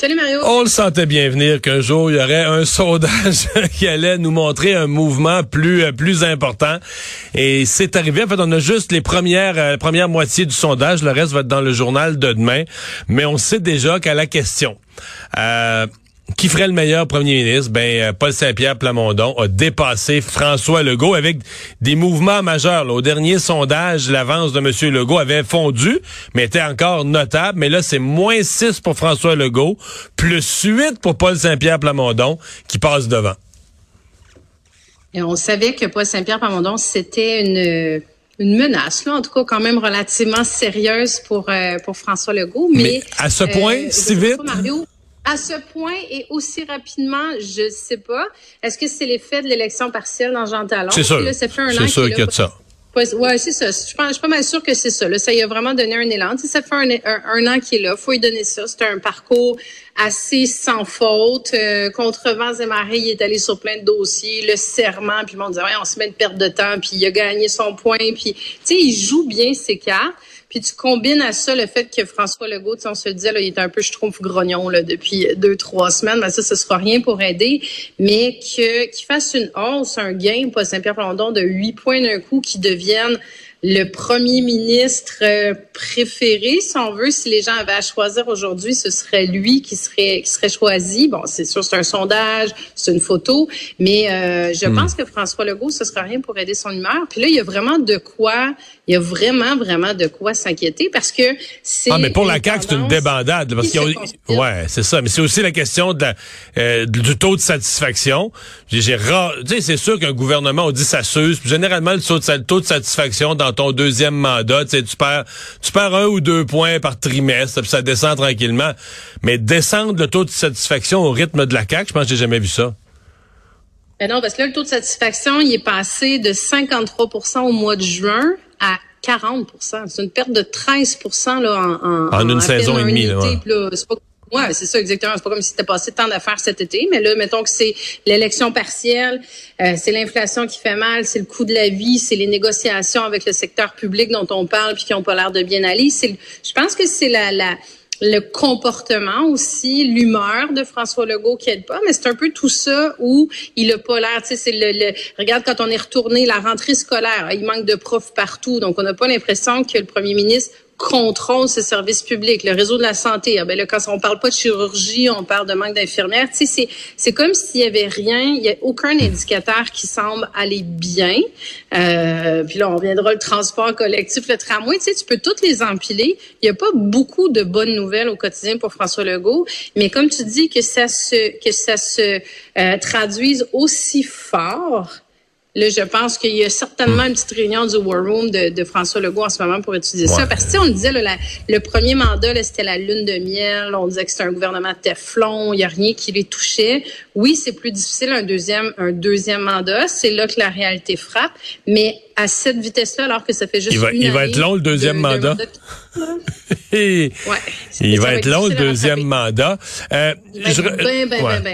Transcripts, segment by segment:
Salut Mario. On le sentait bien venir qu'un jour il y aurait un sondage qui allait nous montrer un mouvement plus euh, plus important et c'est arrivé. En fait, on a juste les premières euh, première moitié du sondage, le reste va être dans le journal de demain, mais on sait déjà qu'à la question euh, qui ferait le meilleur premier ministre? Ben, euh, Paul Saint-Pierre Plamondon a dépassé François Legault avec des mouvements majeurs. Au dernier sondage, l'avance de M. Legault avait fondu, mais était encore notable. Mais là, c'est moins 6 pour François Legault, plus 8 pour Paul Saint-Pierre Plamondon, qui passe devant. Et on savait que Paul Saint-Pierre Plamondon, c'était une une menace, là, en tout cas quand même relativement sérieuse pour euh, pour François Legault. Mais, à ce point, euh, si vite? À ce point et aussi rapidement, je sais pas. Est-ce que c'est l'effet de l'élection partielle dans Jean Talon? C'est sûr. C'est sûr qu'il y a de ça. Ouais, c'est ça. Je, je suis pas mal sûre que c'est ça. Là, ça y a vraiment donné un élan. Tu ça fait un, un, an qu'il est là. Faut lui donner ça. C'est un parcours assez sans faute. Euh, contre vents et marées, il est allé sur plein de dossiers. Le serment, puis monde disait, ouais, on se met de perte de temps. Puis il a gagné son point. Puis, tu sais, il joue bien ses cartes. Puis tu combines à ça le fait que François Legault, on se disait, là, il est un peu, je trouve, grognon là, depuis deux, trois semaines. Mais ça, ce sera rien pour aider. Mais que qu'il fasse une hausse, un gain, pas Saint-Pierre-Plandon, de huit points d'un coup qui deviennent le premier ministre euh, préféré, si on veut, si les gens avaient à choisir aujourd'hui, ce serait lui qui serait qui serait choisi. Bon, c'est sûr, c'est un sondage, c'est une photo, mais euh, je hmm. pense que François Legault, ce sera rien pour aider son humeur. Puis là, il y a vraiment de quoi, il y a vraiment vraiment de quoi s'inquiéter parce que c'est. Ah, mais pour la CAQ, c'est une débandade, parce qu'il y a, ouais, c'est ça. Mais c'est aussi la question de euh, du taux de satisfaction. J'ai, tu sais, c'est sûr qu'un gouvernement, on dit ça s'use. Généralement, le taux de, le taux de satisfaction dans ton deuxième mandat. Tu, sais, tu perds tu perds un ou deux points par trimestre, puis ça descend tranquillement. Mais descendre le taux de satisfaction au rythme de la CAQ, je pense que j'ai jamais vu ça. Ben non, parce que là, le taux de satisfaction, il est passé de 53 au mois de juin à 40 C'est une perte de 13 là, en, en, une saison et demie. Là, Ouais, c'est ça exactement. C'est pas comme si c'était passé tant d'affaires cet été, mais là, mettons que c'est l'élection partielle, euh, c'est l'inflation qui fait mal, c'est le coût de la vie, c'est les négociations avec le secteur public dont on parle puis qui ont pas l'air de bien aller. C'est, je pense que c'est la, la le comportement aussi, l'humeur de François Legault qui aide pas, mais c'est un peu tout ça où il a pas l'air, tu sais, c'est le, le, regarde quand on est retourné la rentrée scolaire, il manque de profs partout, donc on n'a pas l'impression que le premier ministre contrôle ces services publics, le réseau de la santé. Ah, ben là, quand on parle pas de chirurgie, on parle de manque d'infirmières. Tu sais, c'est, c'est comme s'il y avait rien, il y a aucun indicateur qui semble aller bien. Euh, puis là, on viendra le transport collectif, le tramway. Tu sais, tu peux toutes les empiler. Il y a pas beaucoup de bonnes nouvelles au quotidien pour François Legault, mais comme tu dis que ça se que ça se euh, traduise aussi fort Là, je pense qu'il y a certainement une petite réunion du War Room de, de François Legault en ce moment pour étudier ça. Parce que, on disait, là, le premier mandat, c'était la lune de miel. On disait que c'était un gouvernement Teflon. Il n'y a rien qui les touchait. Oui, c'est plus difficile un deuxième, un deuxième mandat. C'est là que la réalité frappe. Mais à cette vitesse-là, alors que ça fait juste il va, une Il va être long, le deuxième mandat. ouais, il va être long, le deuxième mandat. Euh, je,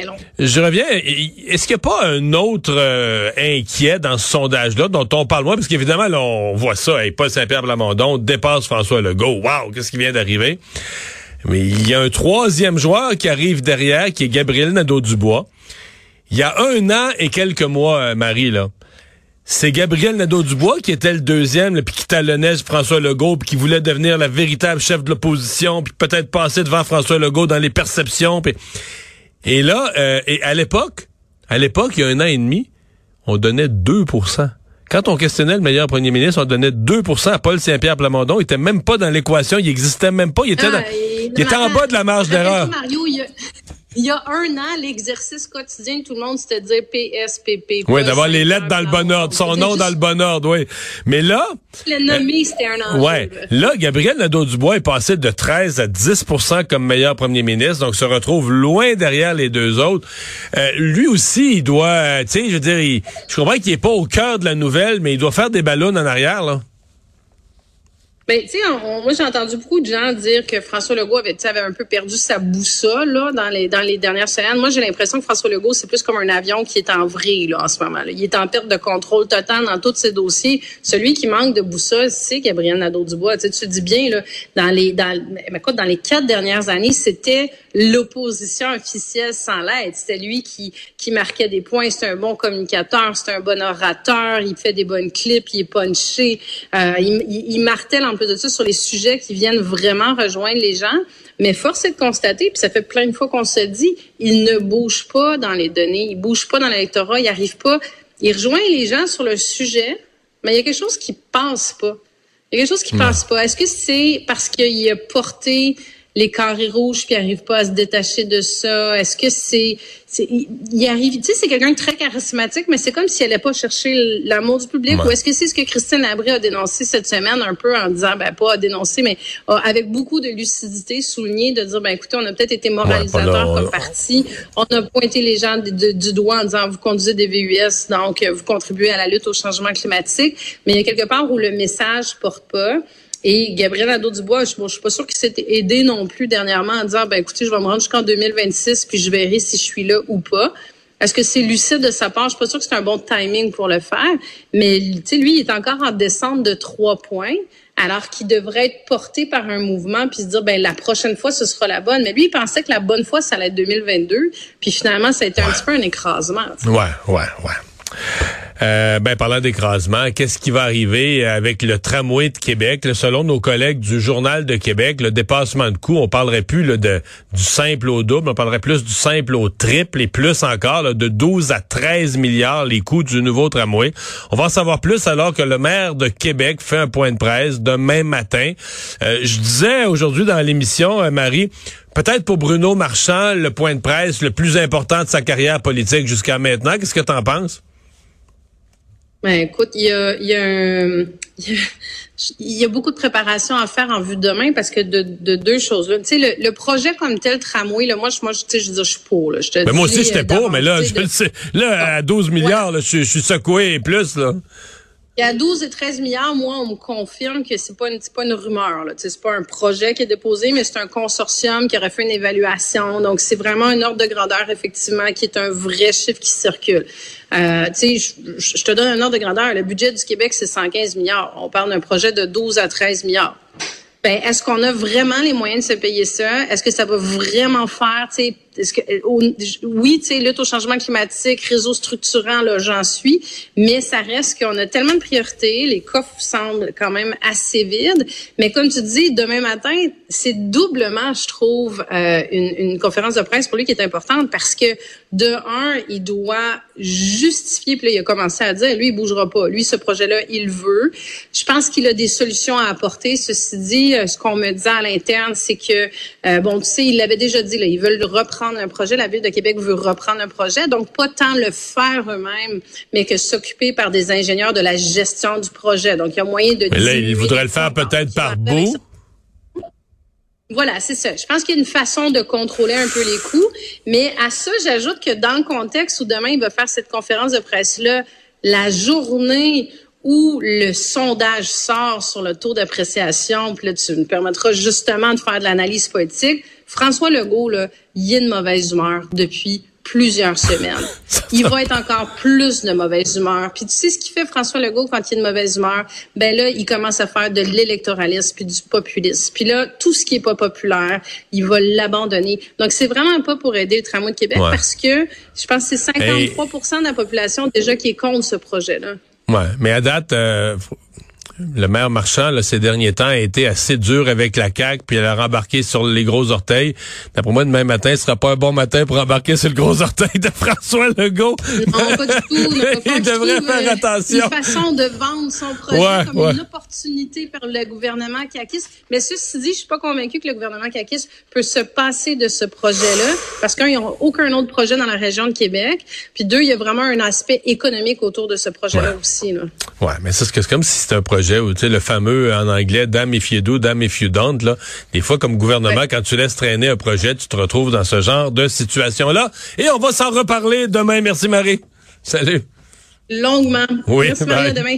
long. Je reviens. Est-ce qu'il n'y a pas un autre euh, inquiet dans ce sondage-là dont on parle moins? Parce qu'évidemment, là, on voit ça. Hey, Paul Saint-Pierre Blamondon dépasse François Legault. Wow! Qu'est-ce qui vient d'arriver? Mais il y a un troisième joueur qui arrive derrière, qui est Gabriel Nadeau-Dubois. Il y a un an et quelques mois, euh, Marie, là, c'est Gabriel Nadeau-Dubois qui était le deuxième, puis qui talonnait François Legault, puis qui voulait devenir la véritable chef de l'opposition, puis peut-être passer devant François Legault dans les perceptions. Et là, euh, et à l'époque, à l'époque, il y a un an et demi, on donnait 2% quand on questionnait le meilleur premier ministre, on donnait 2% à Paul Saint-Pierre Plamondon. Il était même pas dans l'équation, il existait même pas. Il était, ah, il était en bas de la marge d'erreur. Il y a un an, l'exercice quotidien de tout le monde, c'était de dire PSPP. Oui, d'avoir les lettres dans le bon ordre, son nom dans le bon ordre, oui. Mais là... Le nommer, c'était un enjeu. Ouais. Là, Gabriel Nadeau-Dubois est passé de 13 à 10% comme meilleur premier ministre, donc se retrouve loin derrière les deux autres. Euh, lui aussi, il doit, euh, tu sais, je veux dire, je comprends qu'il est pas au cœur de la nouvelle, mais il doit faire des ballons en arrière, là. Ben, tu sais, moi j'ai entendu beaucoup de gens dire que François Legault avait, avait un peu perdu sa boussole là dans les dans les dernières semaines. Moi, j'ai l'impression que François Legault c'est plus comme un avion qui est en vrille là en ce moment. Là. Il est en perte de contrôle total dans tous ses dossiers. Celui qui manque de boussole, c'est Gabriel Nadeau-Dubois. Tu, tu dis bien là dans les dans écoute, dans les quatre dernières années, c'était l'opposition officielle sans l'aide. C'était lui qui qui marquait des points. C'est un bon communicateur, c'est un bon orateur. Il fait des bonnes clips, il est punché. Euh, il, il, il martèle plus de ça sur les sujets qui viennent vraiment rejoindre les gens. Mais force est de constater, puis ça fait plein de fois qu'on se dit, il ne bouge pas dans les données, il bouge pas dans l'électorat, il arrive pas, il rejoint les gens sur le sujet, mais il y a quelque chose qui passe pas. Il y a quelque chose qui passe pas. Est-ce que c'est parce qu'il a porté les carrés rouges puis arrive pas à se détacher de ça? Est-ce que c'est il arrive, tu sais, c'est quelqu'un de très charismatique, mais c'est comme si elle n'allait pas chercher l'amour du public. Ou est-ce que c'est ce que Christine Abré a dénoncé cette semaine, un peu en disant, ben pas à dénoncer, mais avec beaucoup de lucidité, souligné, de dire, ben écoutez, on a peut-être été moralisateur comme parti, on a pointé les gens du doigt en disant, vous conduisez des VUS, donc vous contribuez à la lutte au changement climatique, mais il y a quelque part où le message porte pas. Et Gabriel Nadeau-Dubois, je, ne suis pas sûre qu'il s'est aidé non plus dernièrement en disant, ben écoutez, je vais me rendre jusqu'en 2026 puis je verrai si je suis là ou pas. Est-ce que c'est lucide de sa part? Je suis pas sûre que c'est un bon timing pour le faire. Mais lui, il est encore en descente de trois points, alors qu'il devrait être porté par un mouvement puis se dire, ben la prochaine fois, ce sera la bonne. Mais lui, il pensait que la bonne fois, ça allait être 2022. Puis finalement, ça a été un petit peu un écrasement. Ouais, ouais, ouais. Euh, ben, parlant d'écrasement, qu'est-ce qui va arriver avec le tramway de Québec? selon nos collègues du Journal de Québec, le dépassement de coût, on parlerait plus de, du simple au double, on parlerait plus du simple au triple et plus encore, de 12 à 13 milliards les coûts du nouveau tramway. On va en savoir plus alors que le maire de Québec fait un point de presse demain matin. Euh, je disais aujourd'hui dans l'émission, euh, Marie, peut-être pour Bruno Marchand, le point de presse le plus important de sa carrière politique jusqu'à maintenant. Qu'est-ce que tu en penses? Ben, écoute, il y a, il y a, il y a beaucoup de préparation à faire en vue de demain parce que de, de deux choses. Tu sais, le, le, projet comme tel tramway, là, moi, je, moi, je, je, je suis pour. Là, je te ben moi aussi, j'étais pour, mais là, je, là, à 12 milliards, là, je, je suis secoué et plus. Là. Y a 12 et 13 milliards, moi, on me confirme que c'est pas une, pas une rumeur. Là. C'est pas un projet qui est déposé, mais c'est un consortium qui aurait fait une évaluation. Donc, c'est vraiment un ordre de grandeur, effectivement, qui est un vrai chiffre qui circule. Euh, tu sais, je te donne un ordre de grandeur. Le budget du Québec, c'est 115 milliards. On parle d'un projet de 12 à 13 milliards. Ben, est-ce qu'on a vraiment les moyens de se payer ça? Est-ce que ça va vraiment faire, tu sais, euh, oui, tu sais, lutte au changement climatique, réseau structurant, là, j'en suis, mais ça reste qu'on a tellement de priorités, les coffres semblent quand même assez vides, mais comme tu dis, demain matin, c'est doublement, je trouve, euh, une, une, conférence de presse pour lui qui est importante parce que, de un, il doit justifier, puis là, il a commencé à dire, lui, il bougera pas, lui, ce projet-là, il veut. Je pense qu'il a des solutions à apporter. Ceci dit, euh, ce qu'on me dit à l'interne, c'est que, bon, tu sais, il l'avait déjà dit, là, ils veulent reprendre un projet, la Ville de Québec veut reprendre un projet. Donc, pas tant le faire eux-mêmes, mais que s'occuper par des ingénieurs de la gestion du projet. Donc, il y a moyen de... Mais là, ils voudraient le faire peut-être par bout. Voilà, c'est ça. Je pense qu'il y a une façon de contrôler un peu les coûts. Mais à ça, j'ajoute que dans le contexte où demain, il va faire cette conférence de presse-là, la journée où le sondage sort sur le taux d'appréciation, puis là, tu me permettras justement de faire de l'analyse politique. François Legault, là, il est de mauvaise humeur depuis plusieurs semaines. Il va être encore plus de mauvaise humeur. Puis tu sais ce qui fait François Legault quand il est de mauvaise humeur? Ben là, il commence à faire de l'électoralisme puis du populisme. Puis là, tout ce qui est pas populaire, il va l'abandonner. Donc c'est vraiment pas pour aider le tramway de Québec parce que je pense que c'est 53% de la population déjà qui est contre ce projet-là. Ouais, mais à date, euh, le maire Marchand, là, ces derniers temps, a été assez dur avec la CAQ, puis elle a rembarqué sur les gros orteils. D'après moi, demain matin, ce sera pas un bon matin pour embarquer sur le gros orteil de François Legault. Non, pas du tout. Il devrait faire attention. Une façon de vendre son projet comme une opportunité pour le gouvernement Kakis. Mais ceci dit, je suis pas convaincu que le gouvernement Kakis peut se passer de ce projet-là, parce qu'un, ils n'ont aucun autre projet dans la région de Québec, puis deux, il y a vraiment un aspect économique autour de ce projet-là aussi. Là. Ouais, mais c'est comme si c'était un projet ou tu sais, le fameux en anglais damn if you do, if you don't. Là. Des fois, comme gouvernement, quand tu laisses traîner un projet, tu te retrouves dans ce genre de situation-là. Et on va s'en reparler demain. Merci Marie. Salut. Longuement. Oui, Merci Marie, à demain.